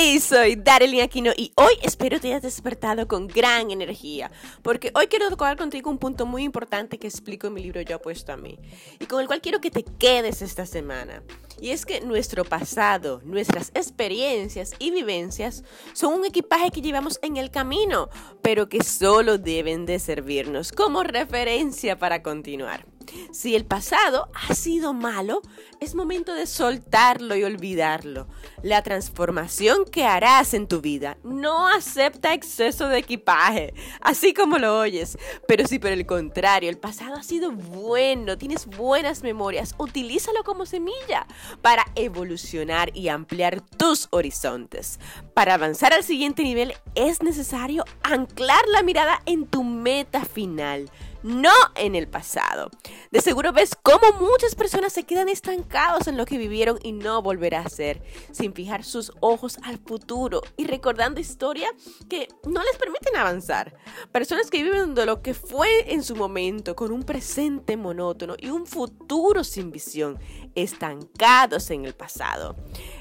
Hey, soy Darlene Aquino y hoy espero te hayas despertado con gran energía, porque hoy quiero tocar contigo un punto muy importante que explico en mi libro Yo apuesto a mí, y con el cual quiero que te quedes esta semana. Y es que nuestro pasado, nuestras experiencias y vivencias son un equipaje que llevamos en el camino, pero que solo deben de servirnos como referencia para continuar. Si el pasado ha sido malo, es momento de soltarlo y olvidarlo. La transformación que harás en tu vida no acepta exceso de equipaje, así como lo oyes. Pero si por el contrario el pasado ha sido bueno, tienes buenas memorias, utilízalo como semilla para evolucionar y ampliar tus horizontes. Para avanzar al siguiente nivel es necesario anclar la mirada en tu meta final no en el pasado. De seguro ves cómo muchas personas se quedan estancados en lo que vivieron y no volverá a ser, sin fijar sus ojos al futuro y recordando historias que no les permiten avanzar. Personas que viven de lo que fue en su momento, con un presente monótono y un futuro sin visión, estancados en el pasado.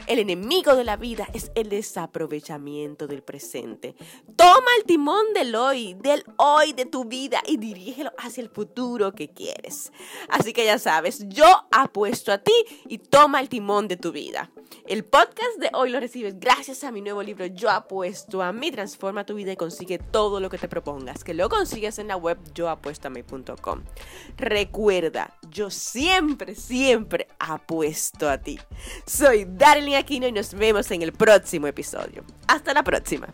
El enemigo de la vida es el desaprovechamiento del presente. Toma el timón del hoy, del hoy de tu vida y dirígelo hacia el futuro que quieres. Así que ya sabes, yo apuesto a ti y toma el timón de tu vida. El podcast de hoy lo recibes gracias a mi nuevo libro Yo apuesto a mí, transforma tu vida y consigue todo lo que te propongas, que lo consigues en la web yoapuestoami.com. Recuerda, yo siempre, siempre apuesto a ti. Soy Darlene Aquino y nos vemos en el próximo episodio. Hasta la próxima.